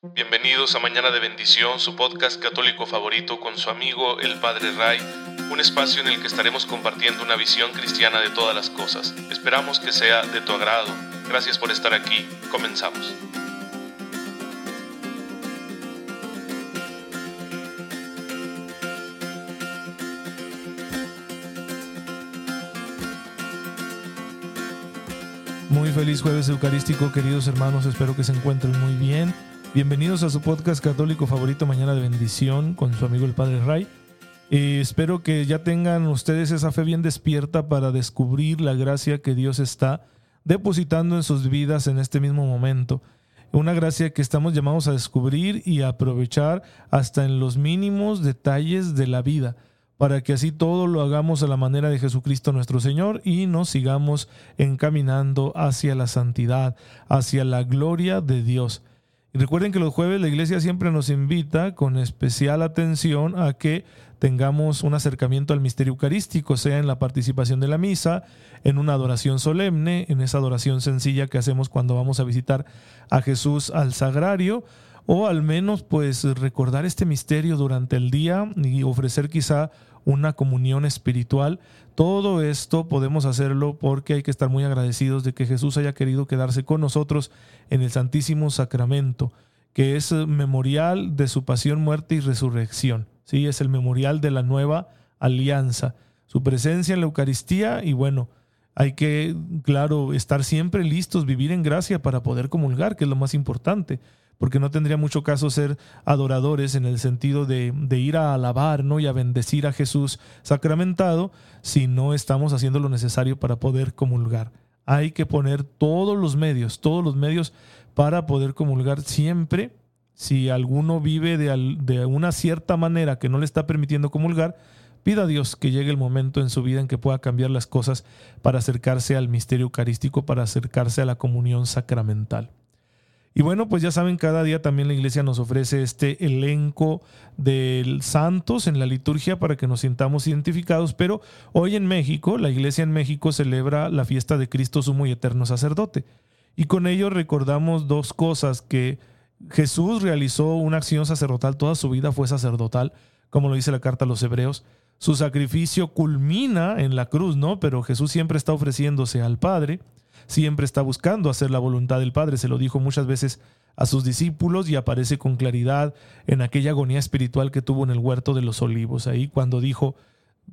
Bienvenidos a Mañana de Bendición, su podcast católico favorito con su amigo el Padre Ray, un espacio en el que estaremos compartiendo una visión cristiana de todas las cosas. Esperamos que sea de tu agrado. Gracias por estar aquí. Comenzamos. Muy feliz jueves eucarístico, queridos hermanos. Espero que se encuentren muy bien. Bienvenidos a su podcast católico favorito, Mañana de Bendición, con su amigo el Padre Ray. Eh, espero que ya tengan ustedes esa fe bien despierta para descubrir la gracia que Dios está depositando en sus vidas en este mismo momento. Una gracia que estamos llamados a descubrir y aprovechar hasta en los mínimos detalles de la vida para que así todo lo hagamos a la manera de Jesucristo nuestro Señor y nos sigamos encaminando hacia la santidad, hacia la gloria de Dios. Y recuerden que los jueves la iglesia siempre nos invita con especial atención a que tengamos un acercamiento al misterio eucarístico, sea en la participación de la misa, en una adoración solemne, en esa adoración sencilla que hacemos cuando vamos a visitar a Jesús al sagrario, o al menos pues recordar este misterio durante el día y ofrecer quizá una comunión espiritual. Todo esto podemos hacerlo porque hay que estar muy agradecidos de que Jesús haya querido quedarse con nosotros en el Santísimo Sacramento, que es memorial de su pasión, muerte y resurrección. Sí, es el memorial de la nueva alianza. Su presencia en la Eucaristía y bueno, hay que, claro, estar siempre listos, vivir en gracia para poder comulgar, que es lo más importante porque no tendría mucho caso ser adoradores en el sentido de, ir a alabar ¿no? y a bendecir a Jesús sacramentado si no estamos haciendo lo necesario para poder comulgar. Hay que poner todos los medios, todos los medios para poder comulgar siempre. Si alguno vive de, de una cierta manera que no le está permitiendo comulgar, pida a Dios que llegue el momento en su vida en que pueda cambiar las cosas para acercarse al misterio eucarístico, para acercarse a la comunión sacramental. Y bueno, pues ya saben, cada día también la iglesia nos ofrece este elenco de santos en la liturgia para que nos sintamos identificados, pero hoy en México, la iglesia en México celebra la fiesta de Cristo Sumo y Eterno Sacerdote. Y con ello recordamos dos cosas, que Jesús realizó una acción sacerdotal, toda su vida fue sacerdotal, como lo dice la carta a los hebreos. Su sacrificio culmina en la cruz, ¿no? Pero Jesús siempre está ofreciéndose al Padre siempre está buscando hacer la voluntad del Padre. Se lo dijo muchas veces a sus discípulos y aparece con claridad en aquella agonía espiritual que tuvo en el huerto de los olivos, ahí cuando dijo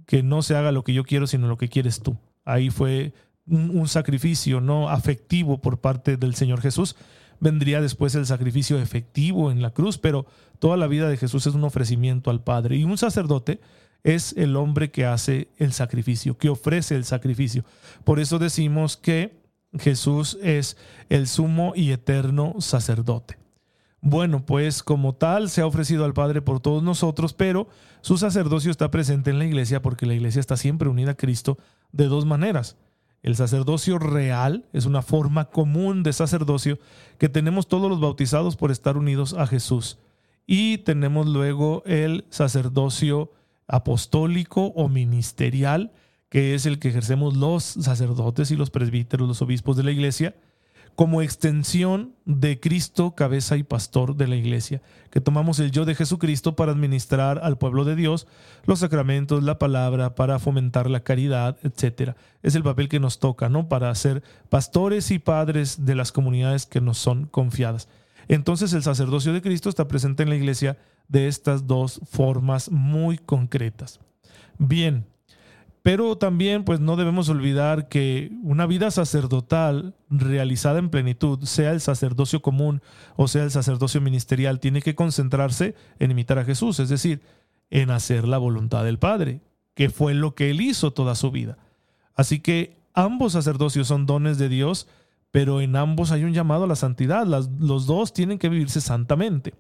que no se haga lo que yo quiero, sino lo que quieres tú. Ahí fue un, sacrificio no afectivo por parte del Señor Jesús. Vendría después el sacrificio efectivo en la cruz, pero toda la vida de Jesús es un ofrecimiento al Padre. Y un sacerdote es el hombre que hace el sacrificio, que ofrece el sacrificio. Por eso decimos que Jesús es el sumo y eterno sacerdote. Bueno, pues como tal se ha ofrecido al Padre por todos nosotros, pero su sacerdocio está presente en la iglesia porque la iglesia está siempre unida a Cristo de dos maneras. El sacerdocio real es una forma común de sacerdocio que tenemos todos los bautizados por estar unidos a Jesús. Y tenemos luego el sacerdocio apostólico o ministerial, que es el que ejercemos los sacerdotes y los presbíteros, los obispos de la iglesia, como extensión de Cristo, cabeza y pastor de la iglesia, que tomamos el yo de Jesucristo para administrar al pueblo de Dios los sacramentos, la palabra, para fomentar la caridad, etc. Es el papel que nos toca, ¿no? Para ser pastores y padres de las comunidades que nos son confiadas. Entonces el sacerdocio de Cristo está presente en la iglesia de estas dos formas muy concretas. Bien, pero también pues no debemos olvidar que una vida sacerdotal realizada en plenitud, sea el sacerdocio común o sea el sacerdocio ministerial, tiene que concentrarse en imitar a Jesús, es decir, en hacer la voluntad del Padre, que fue lo que él hizo toda su vida. Así que ambos sacerdocios son dones de Dios, pero en ambos hay un llamado a la santidad, los dos tienen que vivirse santamente.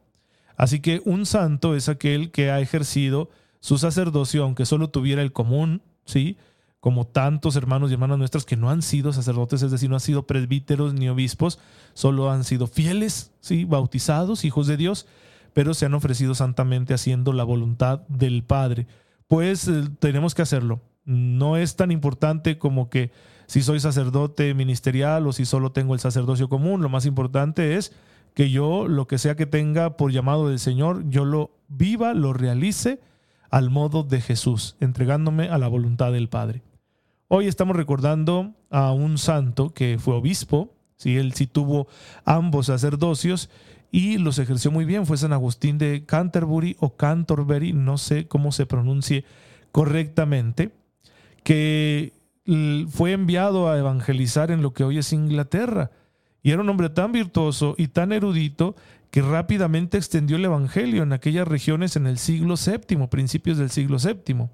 Así que un santo es aquel que ha ejercido su sacerdocio, aunque solo tuviera el común ¿sí? Como tantos hermanos y hermanas nuestras que no han sido sacerdotes, es decir, no han sido presbíteros ni obispos, solo han sido fieles, ¿sí? Bautizados, hijos de Dios, pero se han ofrecido santamente haciendo la voluntad del Padre. Pues eh, tenemos que hacerlo. No es tan importante como que si soy sacerdote ministerial o si solo tengo el sacerdocio común, lo más importante es que yo, lo que sea que tenga por llamado del Señor, yo lo viva, lo realice al modo de Jesús, entregándome a la voluntad del Padre. Hoy estamos recordando a un santo que fue obispo, ¿sí? él sí tuvo ambos sacerdocios y los ejerció muy bien, fue San Agustín de Canterbury o Canterbury, no sé cómo se pronuncie correctamente, que fue enviado a evangelizar en lo que hoy es Inglaterra. Y era un hombre tan virtuoso y tan erudito que rápidamente extendió el Evangelio en aquellas regiones en el siglo VII, principios del siglo VII.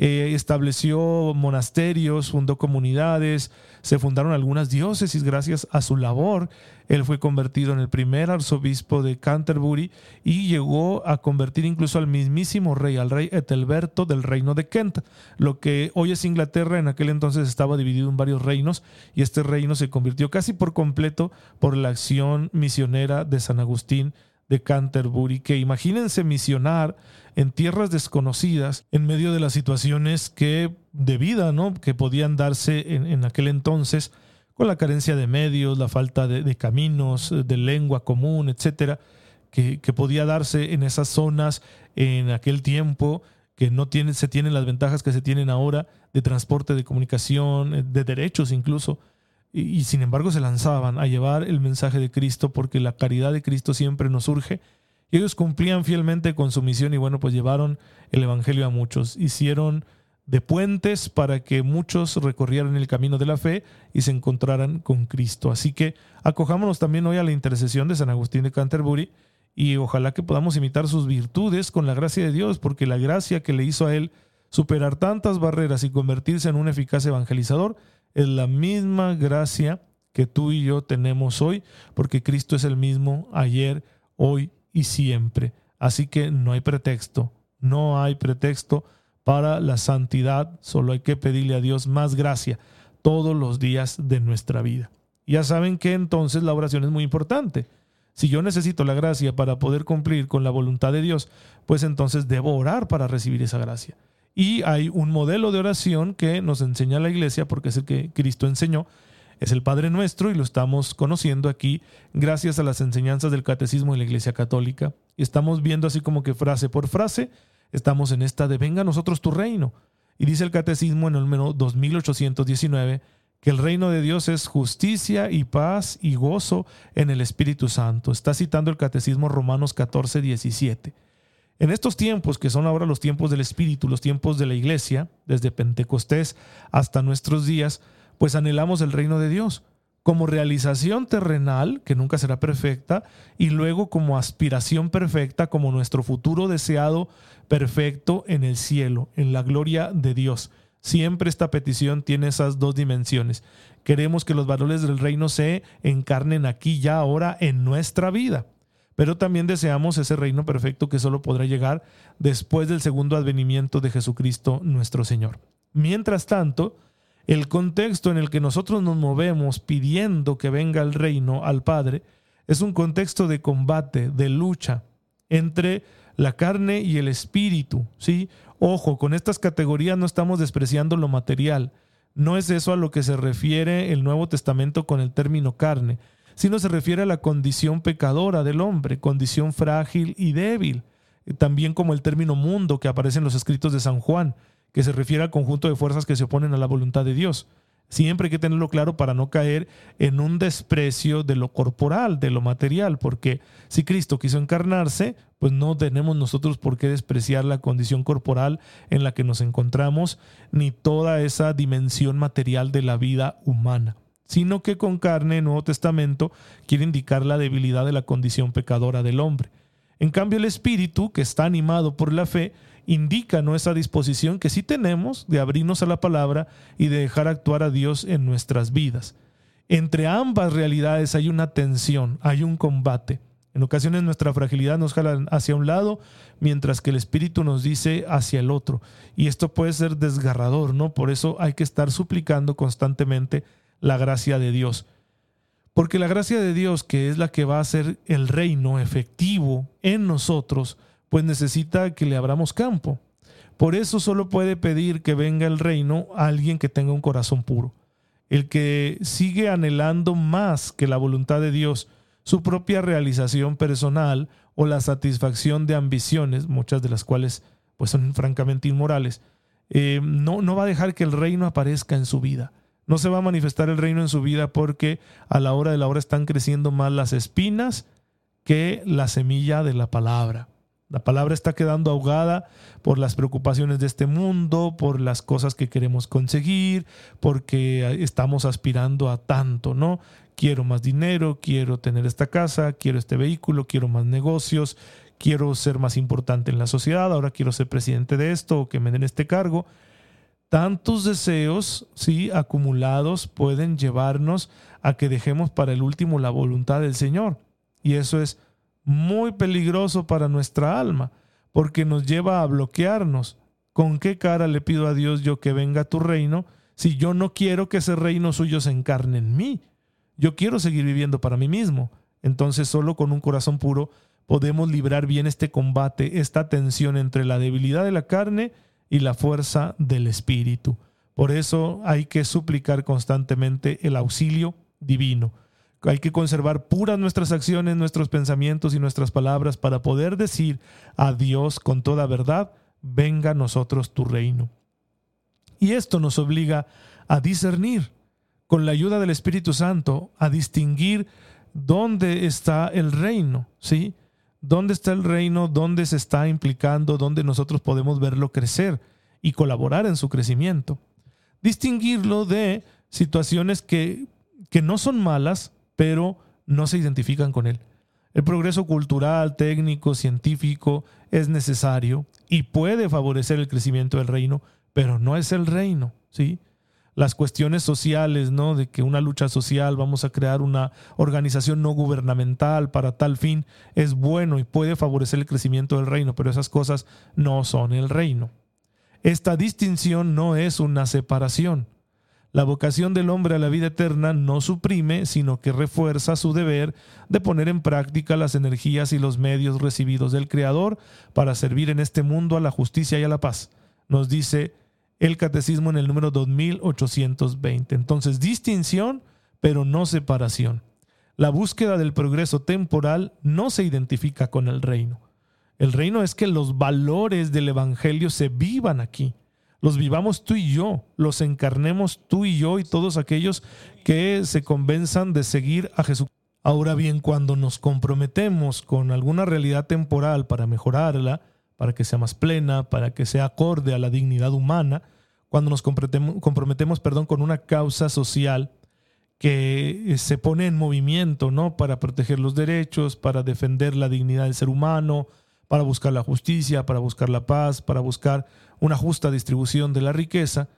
Eh, estableció monasterios, fundó comunidades, se fundaron algunas diócesis gracias a su labor. Él fue convertido en el primer arzobispo de Canterbury y llegó a convertir incluso al mismísimo rey, al rey Ethelberto del reino de Kent. Lo que hoy es Inglaterra, en aquel entonces estaba dividido en varios reinos y este reino se convirtió casi por completo por la acción misionera de San Agustín de Canterbury, que imagínense misionar en tierras desconocidas en medio de las situaciones que de vida, ¿no? que podían darse en, aquel entonces con la carencia de medios, la falta de, caminos, de lengua común, etcétera, que, que, podía darse en esas zonas en aquel tiempo que no tienen, se tienen las ventajas que se tienen ahora de transporte, de comunicación, de derechos incluso y, sin embargo se lanzaban a llevar el mensaje de Cristo porque la caridad de Cristo siempre nos surge. Y ellos cumplían fielmente con su misión y bueno, pues llevaron el Evangelio a muchos. Hicieron de puentes para que muchos recorrieran el camino de la fe y se encontraran con Cristo. Así que acojámonos también hoy a la intercesión de San Agustín de Canterbury y ojalá que podamos imitar sus virtudes con la gracia de Dios, porque la gracia que le hizo a él superar tantas barreras y convertirse en un eficaz evangelizador es la misma gracia que tú y yo tenemos hoy, porque Cristo es el mismo ayer, hoy y siempre. Así que no hay pretexto, no hay pretexto para la santidad, solo hay que pedirle a Dios más gracia todos los días de nuestra vida. Ya saben que entonces la oración es muy importante. Si yo necesito la gracia para poder cumplir con la voluntad de Dios, pues entonces debo orar para recibir esa gracia. Y hay un modelo de oración que nos enseña la iglesia, porque es el que Cristo enseñó, es el Padre Nuestro y lo estamos conociendo aquí gracias a las enseñanzas del Catecismo de la Iglesia Católica. Y estamos viendo así como que frase por frase, estamos en esta de venga a nosotros tu reino. Y dice el Catecismo en el número 2819 que el reino de Dios es justicia y paz y gozo en el Espíritu Santo. Está citando el Catecismo Romanos 14, 17. En estos tiempos, que son ahora los tiempos del Espíritu, los tiempos de la Iglesia, desde Pentecostés hasta nuestros días, pues anhelamos el reino de Dios como realización terrenal, que nunca será perfecta, y luego como aspiración perfecta, como nuestro futuro deseado perfecto en el cielo, en la gloria de Dios. Siempre esta petición tiene esas dos dimensiones. Queremos que los valores del reino se encarnen aquí ya ahora en nuestra vida pero también deseamos ese reino perfecto que solo podrá llegar después del segundo advenimiento de Jesucristo nuestro Señor. Mientras tanto, el contexto en el que nosotros nos movemos pidiendo que venga el reino al Padre es un contexto de combate, de lucha entre la carne y el espíritu, ¿sí? Ojo, con estas categorías no estamos despreciando lo material. No es eso a lo que se refiere el Nuevo Testamento con el término carne sino se refiere a la condición pecadora del hombre, condición frágil y débil, también como el término mundo que aparece en los escritos de San Juan, que se refiere al conjunto de fuerzas que se oponen a la voluntad de Dios. Siempre hay que tenerlo claro para no caer en un desprecio de lo corporal, de lo material, porque si Cristo quiso encarnarse, pues no tenemos nosotros por qué despreciar la condición corporal en la que nos encontramos, ni toda esa dimensión material de la vida humana sino que con carne, Nuevo Testamento, quiere indicar la debilidad de la condición pecadora del hombre. En cambio, el Espíritu, que está animado por la fe, indica nuestra disposición que sí tenemos de abrirnos a la palabra y de dejar actuar a Dios en nuestras vidas. Entre ambas realidades hay una tensión, hay un combate. En ocasiones nuestra fragilidad nos jala hacia un lado, mientras que el Espíritu nos dice hacia el otro. Y esto puede ser desgarrador, ¿no? Por eso hay que estar suplicando constantemente la gracia de Dios. Porque la gracia de Dios, que es la que va a hacer el reino efectivo en nosotros, pues necesita que le abramos campo. Por eso solo puede pedir que venga el reino a alguien que tenga un corazón puro. El que sigue anhelando más que la voluntad de Dios, su propia realización personal o la satisfacción de ambiciones, muchas de las cuales pues son francamente inmorales, eh, no, no va a dejar que el reino aparezca en su vida. No se va a manifestar el reino en su vida porque a la hora de la hora están creciendo más las espinas que la semilla de la palabra. La palabra está quedando ahogada por las preocupaciones de este mundo, por las cosas que queremos conseguir, porque estamos aspirando a tanto, ¿no? Quiero más dinero, quiero tener esta casa, quiero este vehículo, quiero más negocios, quiero ser más importante en la sociedad, ahora quiero ser presidente de esto o que me den este cargo. Tantos deseos, sí, acumulados pueden llevarnos a que dejemos para el último la voluntad del Señor. Y eso es muy peligroso para nuestra alma, porque nos lleva a bloquearnos. ¿Con qué cara le pido a Dios yo que venga a tu reino si yo no quiero que ese reino suyo se encarne en mí? Yo quiero seguir viviendo para mí mismo. Entonces solo con un corazón puro podemos librar bien este combate, esta tensión entre la debilidad de la carne y la fuerza del espíritu. Por eso hay que suplicar constantemente el auxilio divino. Hay que conservar puras nuestras acciones, nuestros pensamientos y nuestras palabras para poder decir a Dios con toda verdad, venga a nosotros tu reino. Y esto nos obliga a discernir, con la ayuda del Espíritu Santo, a distinguir dónde está el reino, ¿sí? ¿Dónde está el reino? ¿Dónde se está implicando? ¿Dónde nosotros podemos verlo crecer y colaborar en su crecimiento? Distinguirlo de situaciones que, que no son malas, pero no se identifican con él. El progreso cultural, técnico, científico es necesario y puede favorecer el crecimiento del reino, pero no es el reino, ¿sí? Las cuestiones sociales, ¿no? De que una lucha social, vamos a crear una organización no gubernamental para tal fin, es bueno y puede favorecer el crecimiento del reino, pero esas cosas no son el reino. Esta distinción no es una separación. La vocación del hombre a la vida eterna no suprime, sino que refuerza su deber de poner en práctica las energías y los medios recibidos del Creador para servir en este mundo a la justicia y a la paz. Nos dice el catecismo en el número 2820. Entonces, distinción, pero no separación. La búsqueda del progreso temporal no se identifica con el reino. El reino es que los valores del Evangelio se vivan aquí los vivamos tú y yo, los encarnemos tú y yo y todos aquellos que se convenzan de seguir a Jesús. Ahora bien, cuando nos comprometemos con alguna realidad temporal para mejorarla, para que sea más plena, para que sea acorde a la dignidad humana, cuando nos comprometemos, perdón, con una causa social que se pone en movimiento, ¿no? Para proteger los derechos, para defender la dignidad del ser humano, para buscar la justicia, para buscar la paz, para buscar una justa distribución de la riqueza,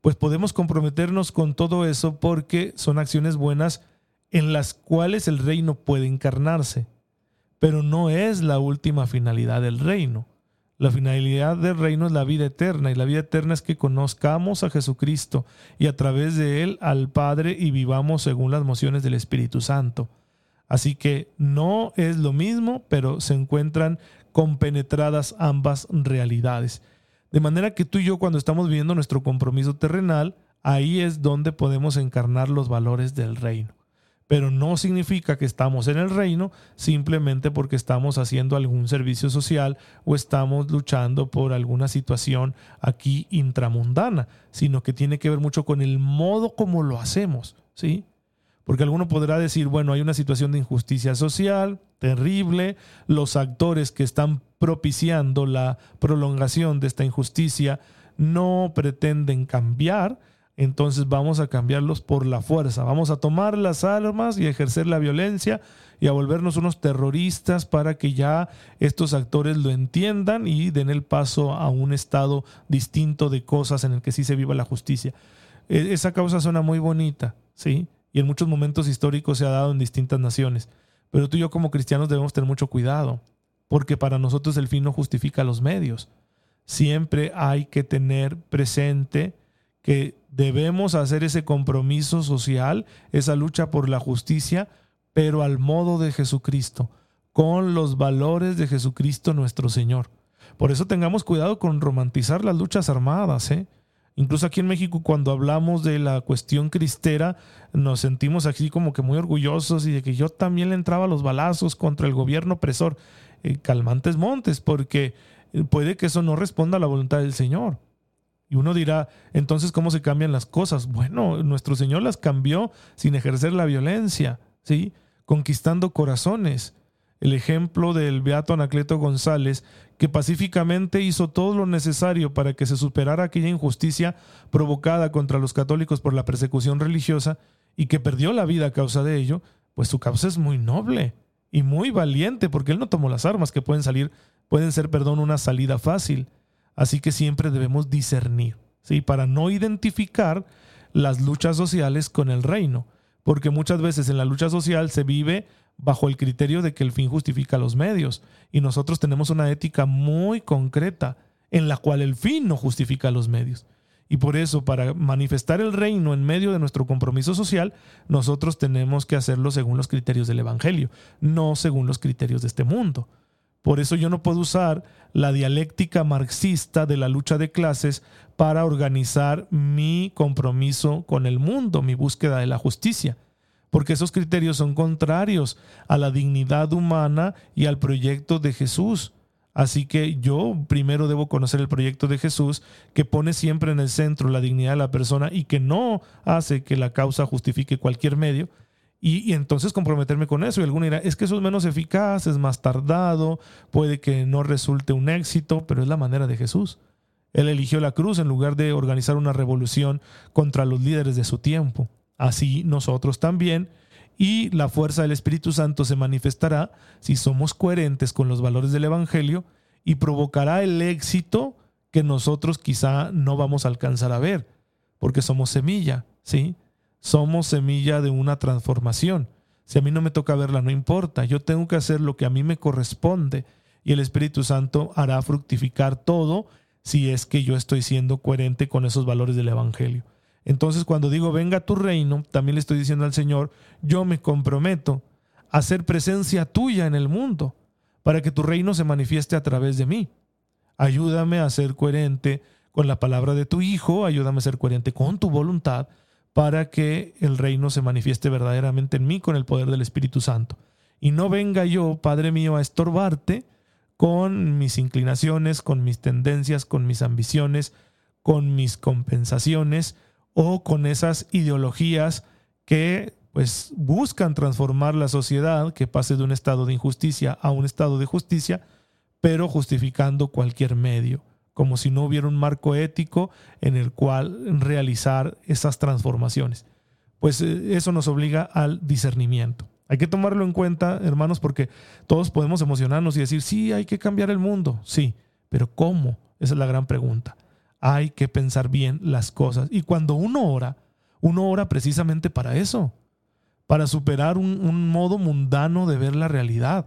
pues podemos comprometernos con todo eso porque son acciones buenas en las cuales el reino puede encarnarse, pero no es la última finalidad del reino. La finalidad del reino es la vida eterna y la vida eterna es que conozcamos a Jesucristo y a través de él al Padre y vivamos según las mociones del Espíritu Santo. Así que no es lo mismo, pero se encuentran compenetradas ambas realidades. De manera que tú y yo cuando estamos viviendo nuestro compromiso terrenal, ahí es donde podemos encarnar los valores del reino. Pero no significa que estamos en el reino simplemente porque estamos haciendo algún servicio social o estamos luchando por alguna situación aquí intramundana, sino que tiene que ver mucho con el modo como lo hacemos, ¿sí? Porque alguno podrá decir, bueno, hay una situación de injusticia social terrible, los actores que están propiciando la prolongación de esta injusticia no pretenden cambiar, entonces vamos a cambiarlos por la fuerza, vamos a tomar las armas y ejercer la violencia y a volvernos unos terroristas para que ya estos actores lo entiendan y den el paso a un estado distinto de cosas en el que sí se viva la justicia. E, esa causa suena muy bonita, ¿sí? y en muchos momentos históricos se ha dado en distintas naciones. Pero tú y yo como cristianos debemos tener mucho cuidado, porque para nosotros el fin no justifica los medios. Siempre hay que tener presente que debemos hacer ese compromiso social, esa lucha por la justicia, pero al modo de Jesucristo, con los valores de Jesucristo nuestro Señor. Por eso tengamos cuidado con romantizar las luchas armadas. ¿eh? Incluso aquí en México, cuando hablamos de la cuestión cristera, nos sentimos así como que muy orgullosos y de que yo también le entraba los balazos contra el gobierno opresor. Eh, calmantes montes, porque puede que eso no responda a la voluntad del Señor. Y uno dirá, entonces, ¿cómo se cambian las cosas? Bueno, nuestro Señor las cambió sin ejercer la violencia, ¿sí? Conquistando corazones. El ejemplo del Beato Anacleto González, que pacíficamente hizo todo lo necesario para que se superara aquella injusticia provocada contra los católicos por la persecución religiosa y que perdió la vida a causa de ello, pues su causa es muy noble y muy valiente, porque él no tomó las armas que pueden salir, pueden ser, perdón, una salida fácil. Así que siempre debemos discernir, ¿sí? Para no identificar las luchas sociales con el reino, porque muchas veces en la lucha social se vive bajo el criterio de que el fin justifica los medios, y nosotros tenemos una ética muy concreta en la cual el fin no justifica los medios. Y por eso, para manifestar el reino en medio de nuestro compromiso social, nosotros tenemos que hacerlo según los criterios del Evangelio, no según los criterios de este mundo. Por eso yo no puedo usar la dialéctica marxista de la lucha de clases para organizar mi compromiso con el mundo, mi búsqueda de la justicia, porque esos criterios son contrarios a la dignidad humana y al proyecto de Jesús. Así que yo primero debo conocer el proyecto de Jesús, que pone siempre en el centro la dignidad de la persona y que no hace que la causa justifique cualquier medio, y, entonces comprometerme con eso. Y alguno dirá, es que eso es menos eficaz, es más tardado, puede que no resulte un éxito, pero es la manera de Jesús. Él eligió la cruz en lugar de organizar una revolución contra los líderes de su tiempo. Así nosotros también. Y la fuerza del Espíritu Santo se manifestará si somos coherentes con los valores del Evangelio y provocará el éxito que nosotros quizá no vamos a alcanzar a ver, porque somos semilla, ¿sí? Somos semilla de una transformación. Si a mí no me toca verla, no importa. Yo tengo que hacer lo que a mí me corresponde y el Espíritu Santo hará fructificar todo si es que yo estoy siendo coherente con esos valores del Evangelio. Entonces cuando digo venga tu reino, también le estoy diciendo al Señor, yo me comprometo a ser presencia tuya en el mundo para que tu reino se manifieste a través de mí. Ayúdame a ser coherente con la palabra de tu Hijo, ayúdame a ser coherente con tu voluntad para que el reino se manifieste verdaderamente en mí con el poder del Espíritu Santo. Y no venga yo, Padre mío, a estorbarte con mis inclinaciones, con mis tendencias, con mis ambiciones, con mis compensaciones o con esas ideologías que pues buscan transformar la sociedad, que pase de un estado de injusticia a un estado de justicia, pero justificando cualquier medio como si no hubiera un marco ético en el cual realizar esas transformaciones. Pues eh, eso nos obliga al discernimiento. Hay que tomarlo en cuenta, hermanos, porque todos podemos emocionarnos y decir, sí, hay que cambiar el mundo, sí, pero ¿cómo? Esa es la gran pregunta. Hay que pensar bien las cosas. Y cuando uno ora, uno ora precisamente para eso, para superar un, un modo mundano de ver la realidad,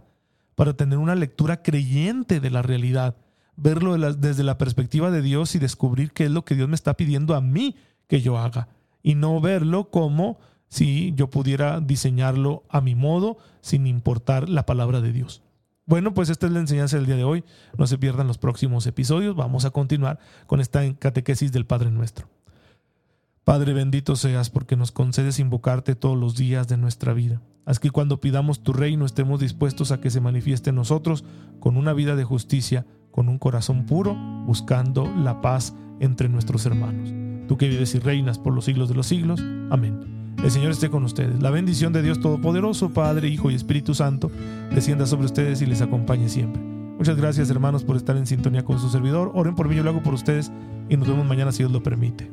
para tener una lectura creyente de la realidad verlo desde la perspectiva de Dios y descubrir qué es lo que Dios me está pidiendo a mí que yo haga. Y no verlo como si yo pudiera diseñarlo a mi modo sin importar la palabra de Dios. Bueno, pues esta es la enseñanza del día de hoy. No se pierdan los próximos episodios. Vamos a continuar con esta catequesis del Padre Nuestro. Padre bendito seas porque nos concedes invocarte todos los días de nuestra vida. Haz que cuando pidamos tu reino estemos dispuestos a que se manifieste en nosotros con una vida de justicia con un corazón puro, buscando la paz entre nuestros hermanos. Tú que vives y reinas por los siglos de los siglos. Amén. El Señor esté con ustedes. La bendición de Dios Todopoderoso, Padre, Hijo y Espíritu Santo, descienda sobre ustedes y les acompañe siempre. Muchas gracias hermanos por estar en sintonía con su servidor. Oren por mí, yo lo hago por ustedes y nos vemos mañana si Dios lo permite.